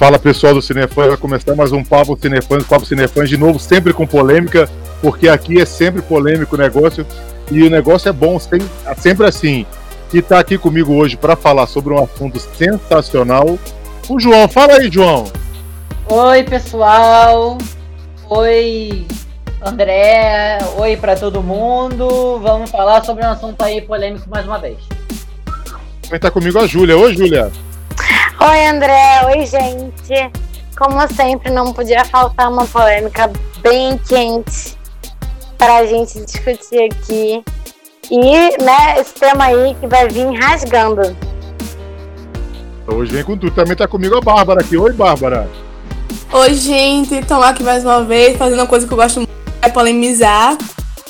Fala pessoal do Cinefãs, vai começar mais um Papo Cinefãs, Papo Cinefãs de novo, sempre com polêmica, porque aqui é sempre polêmico o negócio e o negócio é bom, sempre assim. E tá aqui comigo hoje para falar sobre um assunto sensacional. O João, fala aí, João. Oi, pessoal. Oi, André. Oi para todo mundo. Vamos falar sobre um assunto aí polêmico mais uma vez. Também tá comigo a Júlia. Oi, Júlia. Oi, André. Oi, gente. Como sempre, não podia faltar uma polêmica bem quente para a gente discutir aqui. E, né, esse tema aí que vai vir rasgando. Hoje vem com tudo. Também tá comigo a Bárbara aqui. Oi, Bárbara. Oi, gente. Estamos aqui mais uma vez fazendo uma coisa que eu gosto muito, é polemizar.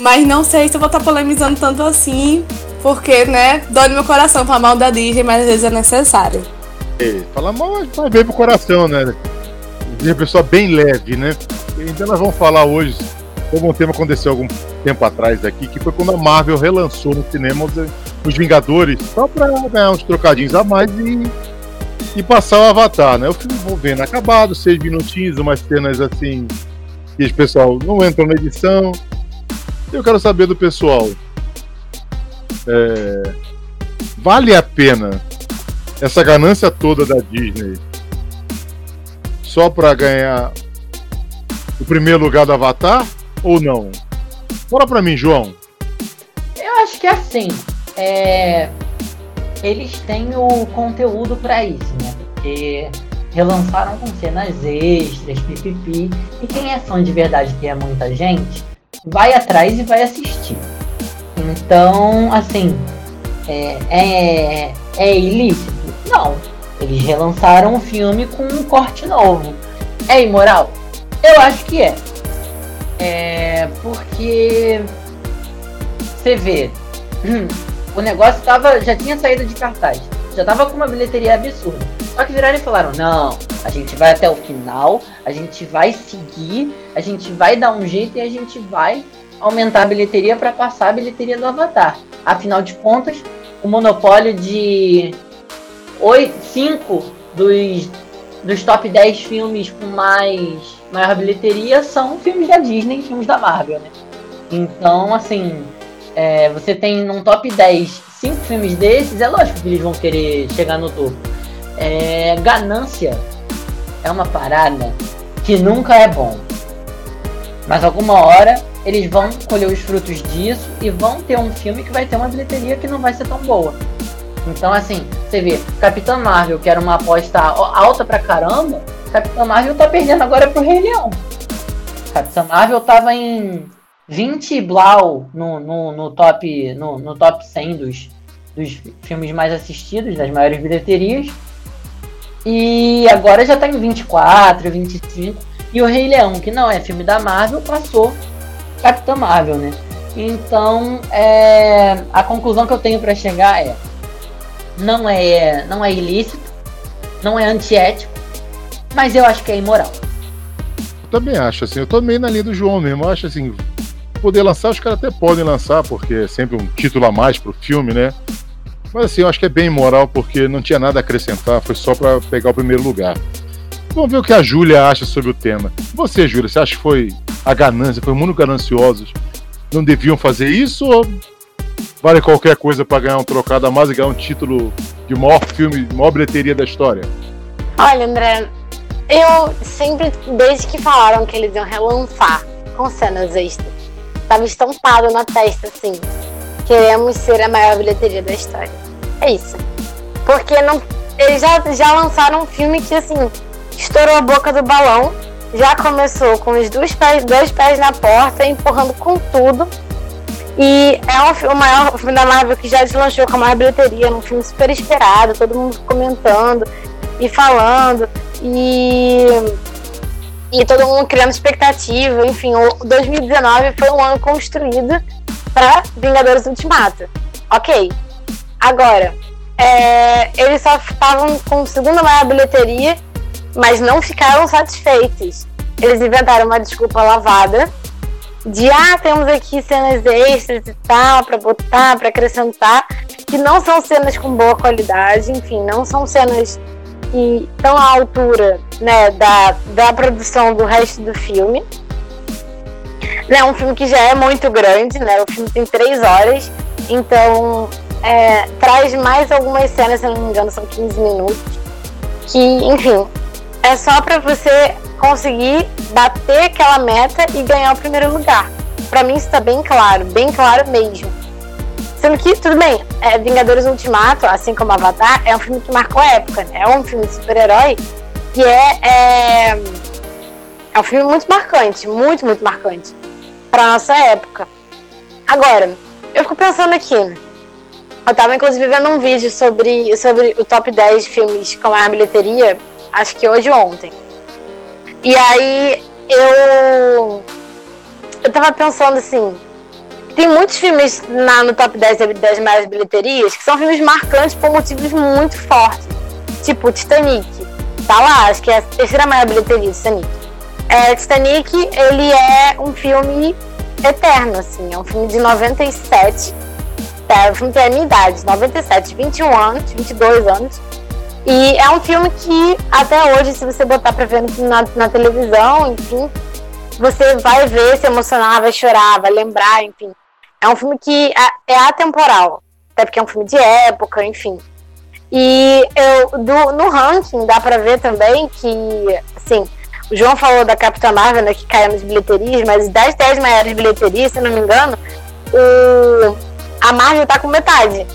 Mas não sei se eu vou estar tá polemizando tanto assim, porque, né, dói no meu coração falar mal da Disney, mas às vezes é necessário. Falar mal vai bem pro coração, né? De uma pessoa bem leve, né? Então nós vamos falar hoje sobre um tema que aconteceu algum tempo atrás aqui, que foi quando a Marvel relançou no cinema os, Vingadores, só pra ganhar uns trocadinhos a mais e, e passar o Avatar, né? O filme vou vendo acabado, seis minutinhos, umas cenas assim, que o pessoal não entrou na edição. Eu quero saber do pessoal. É, vale a pena essa ganância toda da Disney só para ganhar o primeiro lugar do Avatar ou não? Fala para mim, João. Eu acho que é assim, é... eles têm o conteúdo para isso, né? Porque relançaram com cenas extras, pipipi, e quem é fã de verdade, que é muita gente, vai atrás e vai assistir. Então, assim, é, é, é ilícito não. Eles relançaram o filme com um corte novo. É imoral? Eu acho que é. É. Porque. Você vê. Hum, o negócio tava, já tinha saído de cartaz. Já tava com uma bilheteria absurda. Só que viraram e falaram: não, a gente vai até o final, a gente vai seguir, a gente vai dar um jeito e a gente vai aumentar a bilheteria para passar a bilheteria do Avatar. Afinal de contas, o monopólio de oito, cinco dos, dos top 10 filmes com mais maior bilheteria são filmes da Disney, filmes da Marvel, né? Então, assim, é, você tem num top 10 cinco filmes desses, é lógico que eles vão querer chegar no topo. É, ganância é uma parada que nunca é bom. Mas alguma hora eles vão colher os frutos disso e vão ter um filme que vai ter uma bilheteria que não vai ser tão boa. Então, assim, você vê, Capitã Marvel, que era uma aposta alta pra caramba, Capitã Marvel tá perdendo agora pro Rei Leão. Capitã Marvel tava em 20 Blau no, no, no, top, no, no top 100 dos, dos filmes mais assistidos, das maiores bilheterias. E agora já tá em 24, 25. E o Rei Leão, que não é filme da Marvel, passou Capitã Marvel, né? Então, é, a conclusão que eu tenho para chegar é: não é, não é ilícito, não é antiético, mas eu acho que é imoral. Eu também acho, assim, eu tô meio na linha do João mesmo, eu acho assim, poder lançar, os caras até podem lançar, porque é sempre um título a mais pro filme, né? Mas assim, eu acho que é bem imoral, porque não tinha nada a acrescentar, foi só para pegar o primeiro lugar. Vamos ver o que a Júlia acha sobre o tema. Você, Júlia, você acha que foi a ganância, foi muito gananciosos? Não deviam fazer isso ou vale qualquer coisa para ganhar um trocado a mais e ganhar um título de maior filme, de maior bilheteria da história? Olha, André, eu sempre, desde que falaram que eles iam relançar com cenas extras, tava estampado na testa assim: queremos ser a maior bilheteria da história. É isso. Porque não, eles já, já lançaram um filme que, assim, estourou a boca do balão, já começou com os dois pés, dois pés na porta, empurrando com tudo e é um, o maior filme da Marvel que já deslanchou com a maior bilheteria, um filme super esperado, todo mundo comentando e falando. E, e todo mundo criando expectativa. Enfim, o 2019 foi um ano construído para Vingadores Ultimato. Ok. Agora, é, eles só estavam com segunda maior bilheteria, mas não ficaram satisfeitos. Eles inventaram uma desculpa lavada de ah, temos aqui cenas extras e tal, para botar, para acrescentar, que não são cenas com boa qualidade, enfim, não são cenas e tão à altura né, da, da produção do resto do filme. É um filme que já é muito grande, né? O filme tem três horas, então é, traz mais algumas cenas, se não me engano, são 15 minutos. Que, enfim, é só para você conseguir bater aquela meta e ganhar o primeiro lugar. Para mim isso tá bem claro, bem claro mesmo. Sendo que, tudo bem, é, Vingadores Ultimato, assim como Avatar, é um filme que marcou época, né? É um filme de super-herói que é, é, é um filme muito marcante, muito, muito marcante para nossa época. Agora, eu fico pensando aqui. Eu tava inclusive vendo um vídeo sobre, sobre o top 10 filmes com a bilheteria, acho que hoje ou ontem. E aí eu eu tava pensando assim, tem muitos filmes na, no top 10 das maiores bilheterias que são filmes marcantes por motivos muito fortes. Tipo Titanic. Tá lá, acho que é a terceira maior bilheteria, Titanic. É, Titanic, ele é um filme eterno, assim. É um filme de 97. É, um filme tem a minha idade, 97, 21 anos, 22 anos. E é um filme que, até hoje, se você botar pra ver na, na televisão, enfim, você vai ver, se emocionar, vai chorar, vai lembrar, enfim. É um filme que é, é atemporal. Até porque é um filme de época, enfim. E eu, do, no ranking dá pra ver também que, assim, o João falou da Capitã Marvel, né, que caiu nas bilheterias, mas das 10 maiores bilheterias, se não me engano, o, a Marvel tá com metade.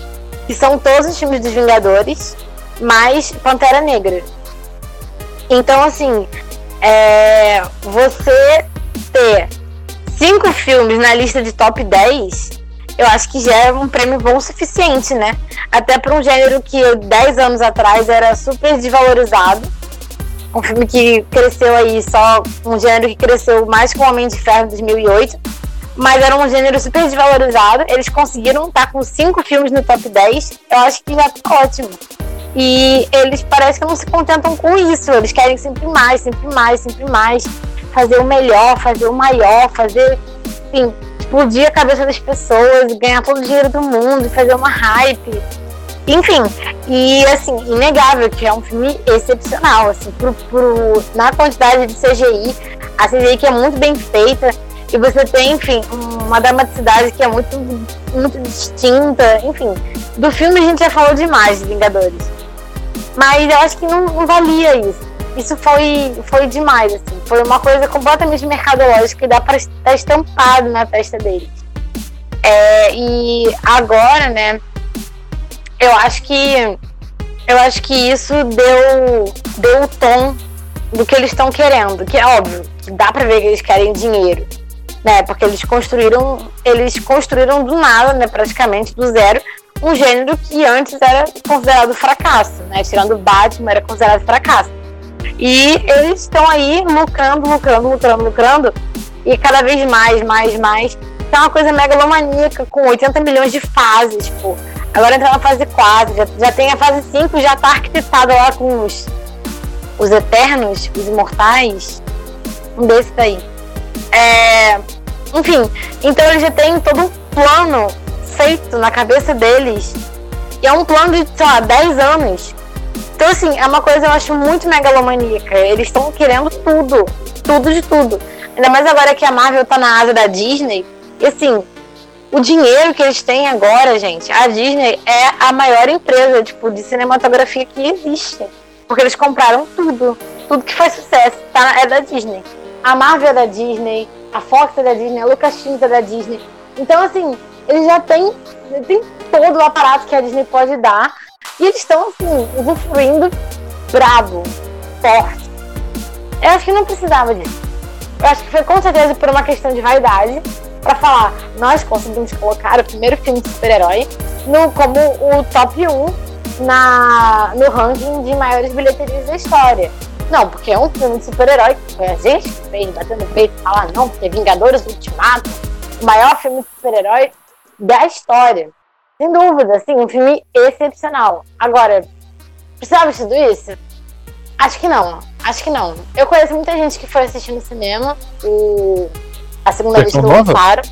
Que são todos os filmes dos Vingadores, mais Pantera Negra. Então, assim, é, você ter cinco filmes na lista de top 10, eu acho que já é um prêmio bom o suficiente, né? Até para um gênero que 10 anos atrás era super desvalorizado um filme que cresceu aí só um gênero que cresceu mais com o Homem de Ferro 2008, mas era um gênero super desvalorizado. Eles conseguiram estar com cinco filmes no top 10, eu acho que já tá ótimo. E eles parecem que não se contentam com isso, eles querem sempre mais, sempre mais, sempre mais, fazer o melhor, fazer o maior, fazer, enfim, explodir a cabeça das pessoas, ganhar todo o dinheiro do mundo, fazer uma hype. Enfim, e assim, inegável que é um filme excepcional, assim, pro, pro, na quantidade de CGI, a CGI que é muito bem feita, e você tem, enfim, uma dramaticidade que é muito, muito distinta, enfim. Do filme a gente já falou demais de Vingadores. Mas eu acho que não, não valia isso. Isso foi, foi demais, assim. Foi uma coisa completamente mercadológica que dá para estar estampado na testa deles. É, e agora, né, eu acho que eu acho que isso deu deu o tom do que eles estão querendo, que é óbvio, dá para ver que eles querem dinheiro, né? Porque eles construíram eles construíram do nada, né, praticamente do zero, um gênero que antes era considerado fracasso, né? Tirando Batman era considerado fracasso. E eles estão aí lucrando, lucrando, lucrando, lucrando, e cada vez mais, mais, mais. É uma coisa megalomaníaca, com 80 milhões de fases, tipo, Agora entra na fase 4, já, já tem a fase 5, já tá arquitetada lá com os, os Eternos, os Imortais. Um desses daí. É, enfim, então eles já têm todo um plano feito na cabeça deles. E é um plano de, sei lá, 10 anos. Então, assim, é uma coisa eu acho muito megalomaníaca. Eles estão querendo tudo. Tudo de tudo. Ainda mais agora que a Marvel tá na asa da Disney. E assim, o dinheiro que eles têm agora, gente, a Disney é a maior empresa tipo, de cinematografia que existe. Porque eles compraram tudo. Tudo que faz sucesso tá, é da Disney. A Marvel é da Disney, a Fox é da Disney, a Lucasfilm é da Disney. Então, assim, eles já têm, têm todo o aparato que a Disney pode dar. E eles estão, assim, usufruindo bravo, forte. Eu acho que não precisava disso. Eu acho que foi com certeza por uma questão de vaidade para falar, nós conseguimos colocar o primeiro filme de super-herói como o top 1 na, no ranking de maiores bilheterias da história. Não, porque é um filme de super-herói que foi a gente que fez, batendo no peito falar, não, porque Vingadores Ultimato, o maior filme de super-herói da história. Sem dúvida, assim, um filme excepcional. Agora, precisava de tudo isso? Acho que não, acho que não. Eu conheço muita gente que foi assistir no cinema o a segunda vez que lançaram.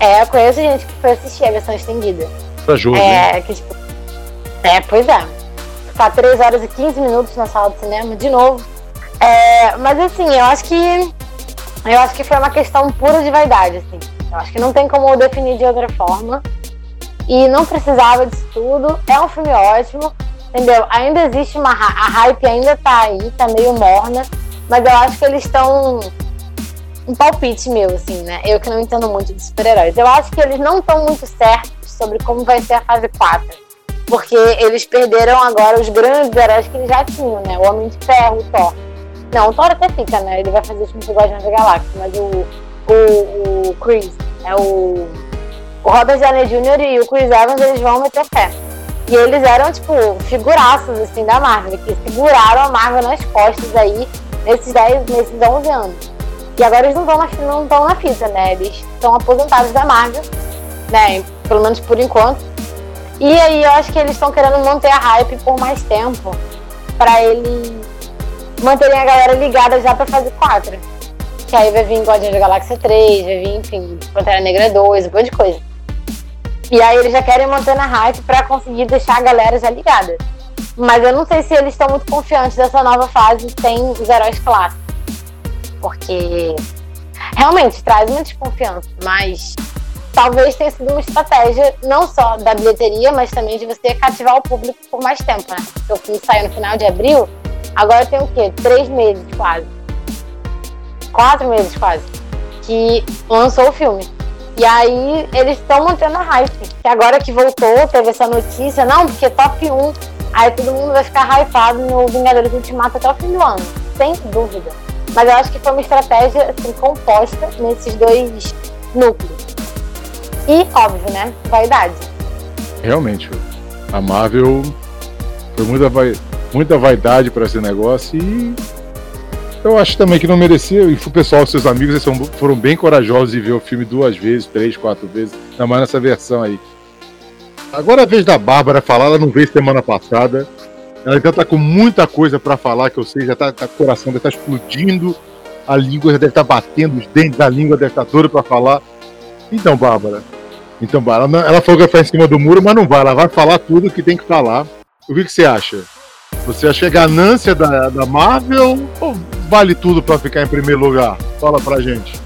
É, eu conheço gente que foi assistir a versão estendida. Pra jogo. É, que tipo. É, pois é. ficar 3 horas e 15 minutos na sala de cinema, de novo. É, mas assim, eu acho que. Eu acho que foi uma questão pura de vaidade, assim. Eu acho que não tem como definir de outra forma. E não precisava disso tudo. É um filme ótimo, entendeu? Ainda existe uma. A hype ainda tá aí, tá meio morna. Mas eu acho que eles estão. Um palpite meu, assim, né? Eu que não entendo muito de super-heróis. Eu acho que eles não estão muito certos sobre como vai ser a fase 4. Porque eles perderam agora os grandes heróis que eles já tinham, né? O Homem de Ferro, o Thor. Não, o Thor até fica, né? Ele vai fazer os filmes do Guardiões da Galáxia, mas o, o, o Chris, é o, o Robert Downey Jr. e o Chris Evans, eles vão meter fé. E eles eram, tipo, figuraços, assim, da Marvel, que seguraram a Marvel nas costas aí nesses 10, nesses 11 anos. E agora eles não estão na, não estão na fita, né? Eles estão aposentados da Marvel, né? Pelo menos por enquanto. E aí eu acho que eles estão querendo manter a hype por mais tempo para eles manterem a galera ligada já pra fase 4. Que aí vai vir Guardiões da Galáxia 3, vai vir, enfim, Pantera Negra 2, um monte de coisa. E aí eles já querem manter na hype pra conseguir deixar a galera já ligada. Mas eu não sei se eles estão muito confiantes dessa nova fase sem os heróis clássicos. Porque realmente traz uma desconfiança, mas talvez tenha sido uma estratégia não só da bilheteria, mas também de você cativar o público por mais tempo, né? Porque o filme saiu no final de abril, agora tem o quê? Três meses quase. Quatro meses quase. Que lançou o filme. E aí eles estão mantendo a hype. Que agora que voltou, teve essa notícia, não, porque top 1, aí todo mundo vai ficar hypado no Vingadores Ultimato até o fim do ano. Sem dúvida. Mas eu acho que foi uma estratégia assim, composta nesses dois núcleos. E, óbvio, né? Vaidade. Realmente, a Marvel foi muita, vai, muita vaidade para esse negócio e eu acho também que não merecia. E o pessoal, seus amigos, eles foram bem corajosos de ver o filme duas vezes, três, quatro vezes, ainda mais nessa versão aí. Agora é a vez da Bárbara falar, ela não veio semana passada. Ela ainda tá com muita coisa para falar, que eu sei, já tá, tá, o coração deve estar tá explodindo, a língua já deve estar tá batendo, os dentes da língua deve estar tá para falar. Então, Bárbara. Então, Bárbara, ela falou que vai em cima do muro, mas não vai. Ela vai falar tudo o que tem que falar. O que, que você acha? Você acha que é ganância da, da Marvel ou vale tudo para ficar em primeiro lugar? Fala pra gente.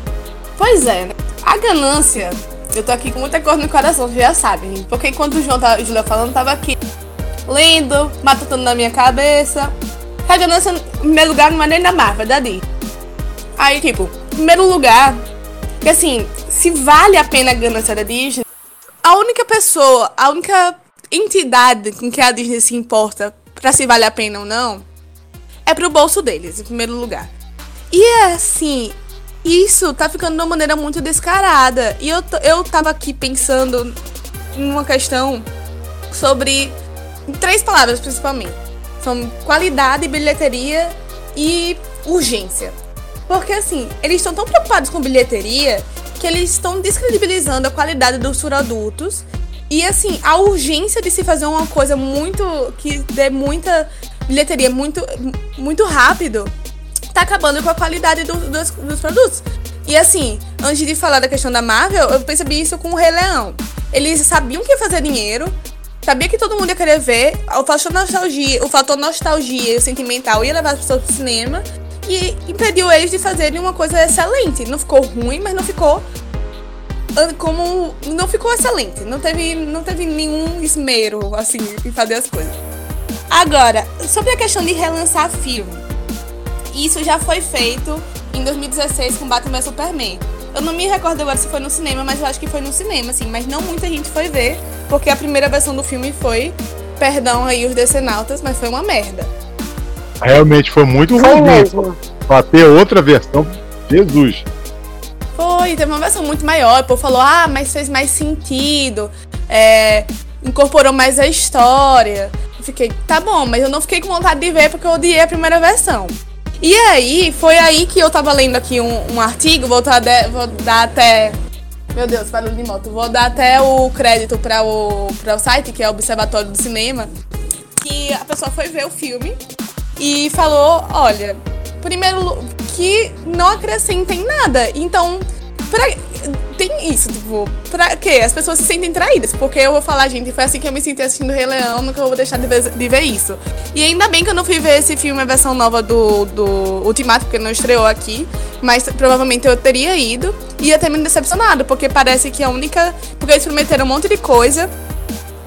Pois é? A ganância, eu tô aqui com muita coisa no coração, vocês já sabem. Porque enquanto o João tá, o Julia falando, tava aqui lendo, matutando na minha cabeça. A ganância, em primeiro lugar, não é nem da Marvel, é da Disney. Aí, tipo, em primeiro lugar, que assim, se vale a pena a ganância da Disney, a única pessoa, a única entidade com que a Disney se importa para se vale a pena ou não é pro bolso deles, em primeiro lugar. E é assim, isso tá ficando de uma maneira muito descarada. E eu, eu tava aqui pensando em uma questão sobre três palavras principalmente. São qualidade, bilheteria e urgência. Porque assim, eles estão tão preocupados com bilheteria que eles estão descredibilizando a qualidade dos produtos. E assim, a urgência de se fazer uma coisa muito. que dê muita bilheteria muito, muito rápido, tá acabando com a qualidade do, dos, dos produtos. E assim, antes de falar da questão da Marvel, eu percebi isso com o Rei Leão. Eles sabiam que ia fazer dinheiro, sabia que todo mundo ia querer ver, o fator nostalgia, o fator nostalgia o sentimental ia levar as pessoas pro cinema e impediu eles de fazerem uma coisa excelente. Não ficou ruim, mas não ficou como não ficou excelente. Não teve, não teve nenhum esmero assim em fazer as coisas. Agora, sobre a questão de relançar filme. Isso já foi feito em 2016 com Batman vs Superman. Eu não me recordo agora se foi no cinema, mas eu acho que foi no cinema, assim. Mas não muita gente foi ver, porque a primeira versão do filme foi, perdão aí os decenautas, mas foi uma merda. Realmente foi muito ruim. mesmo. Pra ter outra versão, Jesus. Foi, teve uma versão muito maior. O povo falou, ah, mas fez mais sentido. É, incorporou mais a história. Fiquei, tá bom, mas eu não fiquei com vontade de ver porque eu odiei a primeira versão. E aí, foi aí que eu tava lendo aqui um, um artigo, vou, de- vou dar até. Meu Deus, barulho de moto. Vou dar até o crédito para o, o site, que é o Observatório do Cinema. Que a pessoa foi ver o filme e falou: olha, primeiro que não acrescentem nada. Então, pra, tem isso, tipo, pra quê? As pessoas se sentem traídas. Porque eu vou falar, gente, foi assim que eu me senti assistindo Rei Leão, nunca vou deixar de ver, de ver isso. E ainda bem que eu não fui ver esse filme, a versão nova do, do Ultimato, porque não estreou aqui. Mas provavelmente eu teria ido. E ia ter me decepcionado, porque parece que a única. Porque eles prometeram um monte de coisa.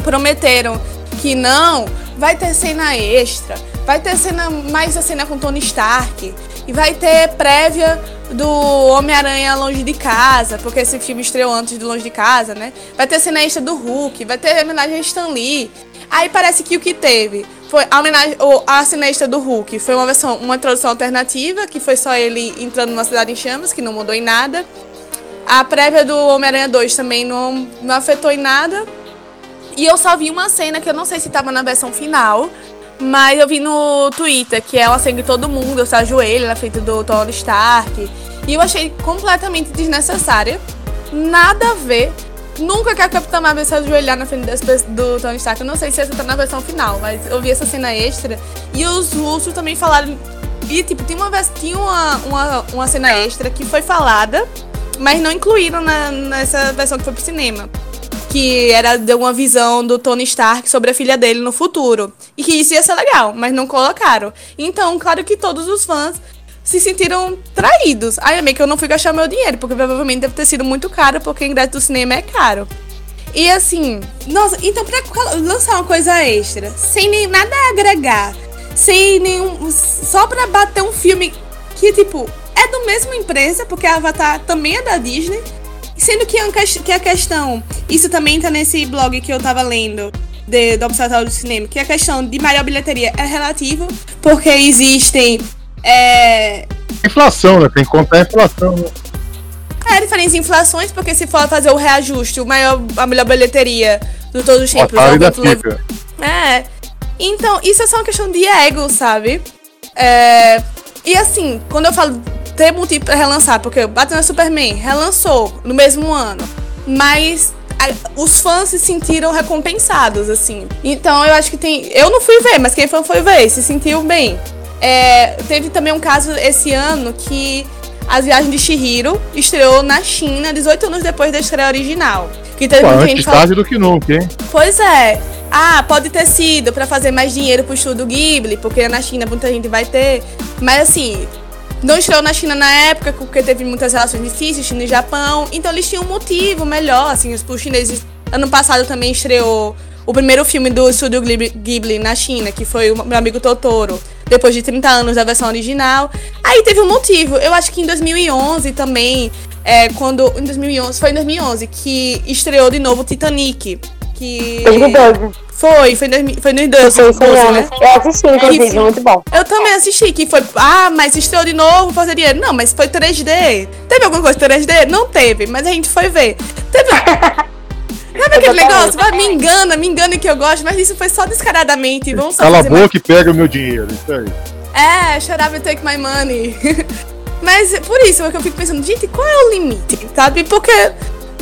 Prometeram que não, vai ter cena extra, vai ter cena mais a cena com Tony Stark. E vai ter prévia do Homem-Aranha Longe de Casa, porque esse filme estreou antes do Longe de Casa, né? Vai ter cena extra do Hulk, vai ter homenagem a Stan Lee. Aí parece que o que teve foi a homenagem, a cena extra do Hulk foi uma versão, uma introdução alternativa, que foi só ele entrando numa cidade em chamas, que não mudou em nada. A prévia do Homem-Aranha 2 também não, não afetou em nada. E eu só vi uma cena que eu não sei se estava na versão final, mas eu vi no Twitter que ela segue todo mundo, eu se ajoelho na frente do Tony Stark. E eu achei completamente desnecessária. Nada a ver. Nunca que a Capitã Marvel se ajoelhar na frente do Tony Stark. Eu não sei se essa tá na versão final, mas eu vi essa cena extra. E os russos também falaram. E tipo, tinha uma, tinha uma, uma, uma cena extra que foi falada, mas não incluíram na, nessa versão que foi pro cinema que era de uma visão do Tony Stark sobre a filha dele no futuro. E que isso ia ser legal, mas não colocaram. Então, claro que todos os fãs se sentiram traídos. Aí é meio que eu não fui gastar meu dinheiro, porque provavelmente deve ter sido muito caro, porque o ingresso do cinema é caro. E assim, nossa, então pra lançar uma coisa extra, sem nem nada a agregar, sem nenhum. Só pra bater um filme que, tipo, é do mesmo empresa, porque a Avatar também é da Disney, Sendo que, que a questão, isso também tá nesse blog que eu tava lendo, de, do Observatório do Cinema, que a questão de maior bilheteria é relativo, porque existem. É... Inflação, né? Tem que contar a inflação, né? É, diferentes inflações, porque se for fazer o reajuste, o maior, a melhor bilheteria de todos os tempos. É, da fica. é. Então, isso é só uma questão de ego, sabe? É... E assim, quando eu falo ter motivo pra relançar, porque Batman Superman relançou no mesmo ano, mas os fãs se sentiram recompensados, assim. Então eu acho que tem. Eu não fui ver, mas quem fã foi ver, se sentiu bem. É, teve também um caso esse ano que As Viagens de Shihiro estreou na China 18 anos depois da estreia original. Que teve Pô, antes tarde do que nunca, hein? Pois é. Ah, pode ter sido para fazer mais dinheiro pro estúdio Ghibli, porque na China muita gente vai ter. Mas assim, não estreou na China na época, porque teve muitas relações difíceis, China e Japão. Então eles tinham um motivo melhor, assim, os chineses. Ano passado também estreou o primeiro filme do estúdio Ghibli na China, que foi o meu amigo Totoro, depois de 30 anos da versão original. Aí teve um motivo. Eu acho que em 2011 também, é, quando em 2011, foi em 2011 que estreou de novo Titanic, que 2012. Foi, foi, no, foi no 2012, né? Eu assisti, inclusive, muito bom. Eu também assisti, que foi, ah, mas estreou de novo, fazer dinheiro. Não, mas foi 3D. Teve alguma coisa 3D? Não teve, mas a gente foi ver. Teve... Sabe aquele negócio? Vai, me engana, me engana que eu gosto, mas isso foi só descaradamente. Vamos só Cala a boca mais... e pega o meu dinheiro, isso aí. É, and take my money. mas por isso é que eu fico pensando, gente, qual é o limite, sabe? Porque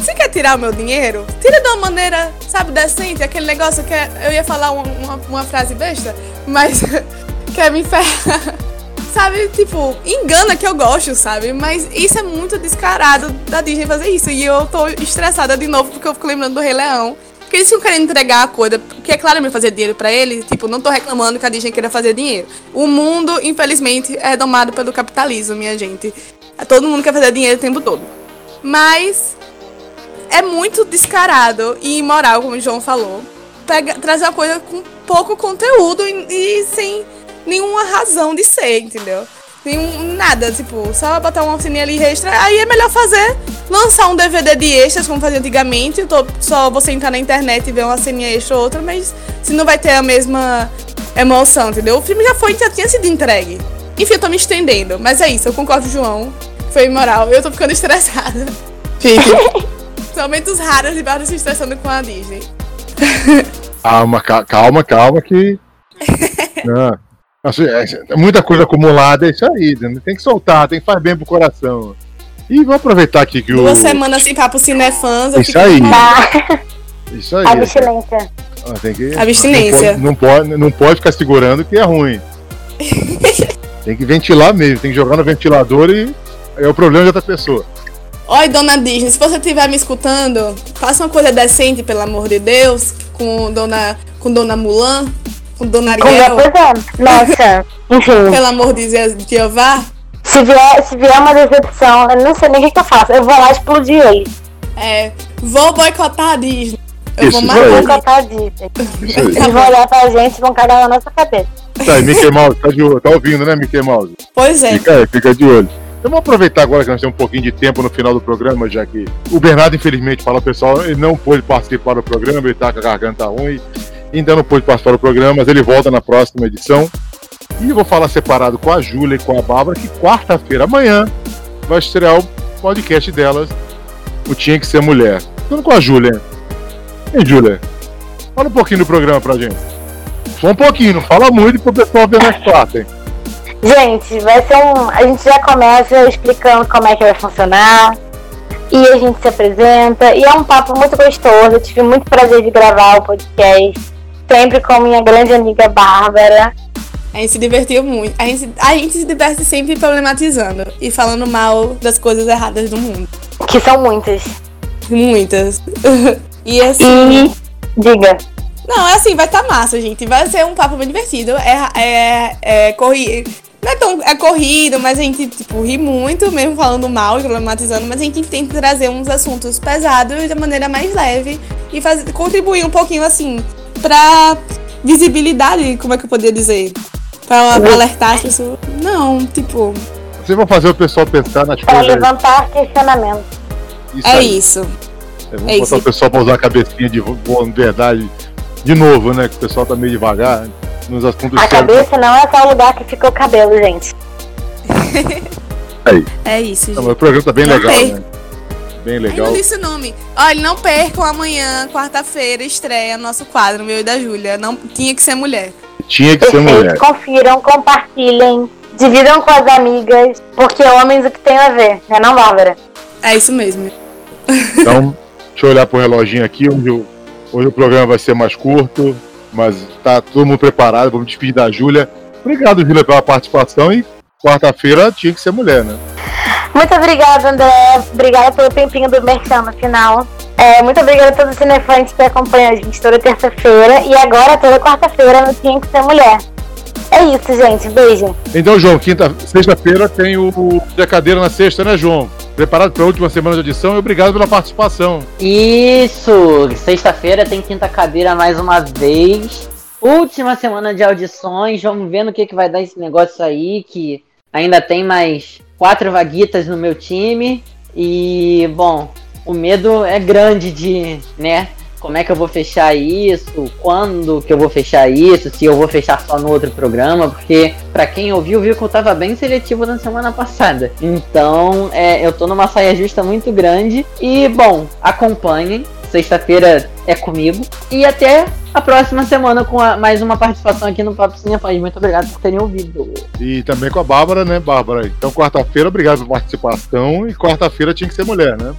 você quer tirar o meu dinheiro? Tira de uma maneira, sabe, decente. Aquele negócio que é, eu ia falar uma, uma, uma frase besta, mas quer me ferrar. Sabe, tipo, engana que eu gosto, sabe? Mas isso é muito descarado da Disney fazer isso. E eu tô estressada de novo porque eu fico lembrando do Rei Leão. Porque eles ficam querendo entregar a coisa, porque é claro me fazer dinheiro para ele. Tipo, não tô reclamando que a Disney queira fazer dinheiro. O mundo, infelizmente, é domado pelo capitalismo, minha gente. Todo mundo quer fazer dinheiro o tempo todo. Mas é muito descarado e imoral, como o João falou. Pega, trazer uma coisa com pouco conteúdo e, e, sem nenhuma razão de ser, entendeu? Nenhum, nada, tipo, só botar uma ceninha ali extra. Aí é melhor fazer, lançar um DVD de extras, como fazia antigamente. Tô, só você entrar na internet e ver uma ceninha extra ou outra, mas se não vai ter a mesma emoção, entendeu? O filme já foi, já tinha sido entregue. Enfim, eu tô me estendendo, mas é isso, eu concordo João. Foi imoral, eu tô ficando estressada. Fique. Somente os raros libaram se estressando com a Disney. Calma, calma, calma, que. Não. Assim, é, muita coisa acumulada, é isso aí. Né? Tem que soltar, tem que fazer bem pro coração. E vou aproveitar aqui que Duas o. Duas semanas sem papo cinefãs. Isso aí. Isso aí. Abstinência. Ah, tem que... Abstinência. Não pode, não, pode, não pode ficar segurando que é ruim. tem que ventilar mesmo, tem que jogar no ventilador e é o problema de outra pessoa. Oi, dona Disney, se você estiver me escutando, faça uma coisa decente, pelo amor de Deus, com dona, com dona Mulan, com dona Ariel. Pois é. Nossa, enfim. Pelo amor de Jeová. Se vier, se vier uma decepção, eu não sei nem o que, que eu faço. Eu vou lá explodir ele. É, vou boicotar a Disney. Eu Isso, vou isso Vou matar. boicotar a Disney. Eles vão olhar pra gente e vão cagar na nossa cabeça. Tá aí, Mickey Mouse, tá, de olho, tá ouvindo, né, Mickey Mouse? Pois é. Fica aí, fica de olho. Então vamos aproveitar agora que nós temos um pouquinho de tempo no final do programa, já que o Bernardo, infelizmente, fala pessoal, ele não pôde participar do programa, ele tá com a garganta ruim, ainda não pôde participar do programa, mas ele volta na próxima edição. E eu vou falar separado com a Júlia e com a Bárbara que quarta-feira, amanhã, vai estrear o podcast delas, o Tinha Que Ser Mulher. Tudo com a Júlia. Ei, Júlia, fala um pouquinho do programa pra gente. Só um pouquinho, não fala muito pro pessoal ver na quarta, hein? Gente, vai ser um. A gente já começa explicando como é que vai funcionar. E a gente se apresenta. E é um papo muito gostoso. Eu tive muito prazer de gravar o podcast. Sempre com minha grande amiga Bárbara. A gente se divertiu muito. A gente, a gente se diverte sempre problematizando e falando mal das coisas erradas do mundo. Que são muitas. Muitas. e assim. E. Diga. Não, é assim, vai estar massa, gente. Vai ser um papo bem divertido. É, é, é corrido. Não é tão. É corrido, mas a gente, tipo, ri muito, mesmo falando mal e problematizando, mas a gente tenta trazer uns assuntos pesados de maneira mais leve e fazer, contribuir um pouquinho, assim, pra visibilidade, como é que eu poderia dizer? Pra alertar as pessoas. Não, tipo, Vocês vão fazer o pessoal pensar nas Para coisas. levantar questionamento. Isso é aí. isso. É, vamos é botar isso. o pessoal pra usar a cabecinha de boa verdade de novo, né? Que o pessoal tá meio devagar nos assuntos A cabeça não é só o lugar que fica o cabelo, gente. É isso, Não, gente. o programa tá bem Não legal, tem. né? Bem Ai, legal. não disse o nome. Olha, não percam amanhã, quarta-feira, estreia nosso quadro, meu e da Júlia. Não tinha que ser mulher. Tinha que ser Perfeito. mulher. Confiram, compartilhem, dividam com as amigas, porque homens o que tem a ver, né não, Bárbara? É isso mesmo. Então, deixa eu olhar pro reloginho aqui, onde o, hoje o programa vai ser mais curto, mas tá todo mundo preparado. Vamos despedir da Júlia. Obrigado, Júlia, pela participação e quarta-feira tinha que ser mulher, né? Muito obrigada, André. Obrigada pelo tempinho do merchan no final. É, muito obrigada a todos os cinefantes que acompanham a gente toda terça-feira e agora toda quarta-feira no Tinha que Ser Mulher. É isso, gente. Beijo. Então, João, quinta, sexta-feira tem o da cadeira na sexta, né, João? Preparado para a última semana de audição e obrigado pela participação. Isso! Sexta-feira tem quinta cadeira mais uma vez. Última semana de audições. Vamos ver no que, que vai dar esse negócio aí. Que ainda tem mais quatro vaguitas no meu time. E, bom, o medo é grande de, né? Como é que eu vou fechar isso? Quando que eu vou fechar isso? Se eu vou fechar só no outro programa? Porque, pra quem ouviu, viu que eu tava bem seletivo na semana passada. Então, é, eu tô numa saia justa muito grande. E, bom, acompanhem. Sexta-feira é comigo. E até a próxima semana com a- mais uma participação aqui no Papo Cinefãs. Muito obrigado por terem ouvido. E também com a Bárbara, né, Bárbara? Então, quarta-feira, obrigado pela participação. E quarta-feira tinha que ser mulher, né?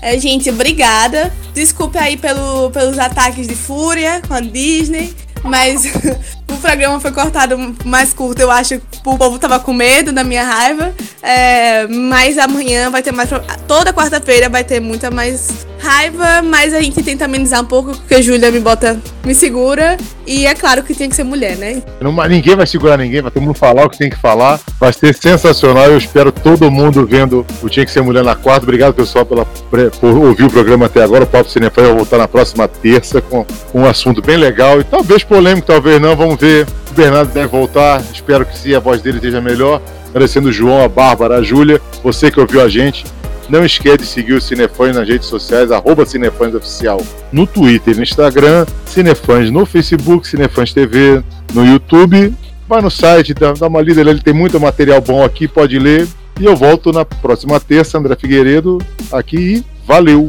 É, gente, obrigada. Desculpe aí pelo, pelos ataques de fúria com a Disney. Mas o programa foi cortado mais curto, eu acho. O povo tava com medo da minha raiva. É, mas amanhã vai ter mais. Toda quarta-feira vai ter muita mais raiva. Mas a gente tenta amenizar um pouco, porque a Júlia me bota, me segura. E é claro que tem que ser mulher, né? Não- ninguém vai segurar ninguém, vai todo mundo falar o que tem que falar. Vai ser sensacional. Eu espero todo mundo vendo o Tinha que Ser Mulher na quarta. Obrigado, pessoal, pela, por ouvir o programa até agora. O Papo Cinefã vai voltar na próxima terça com, um assunto bem legal e talvez polêmico, talvez não. Vamos ver. O Bernardo deve voltar. Espero que sim, a voz dele esteja melhor. Agradecendo o João, a Bárbara, a Júlia, você que ouviu a gente. Não esquece de seguir o Cinefãs nas redes sociais, arroba Cinefãs Oficial, no Twitter e no Instagram, Cinefãs no Facebook, Cinefãs TV, no YouTube. Vai no site, dá, uma lida, ele tem muito material bom aqui, pode ler. E eu volto na próxima terça, André Figueiredo, aqui e valeu!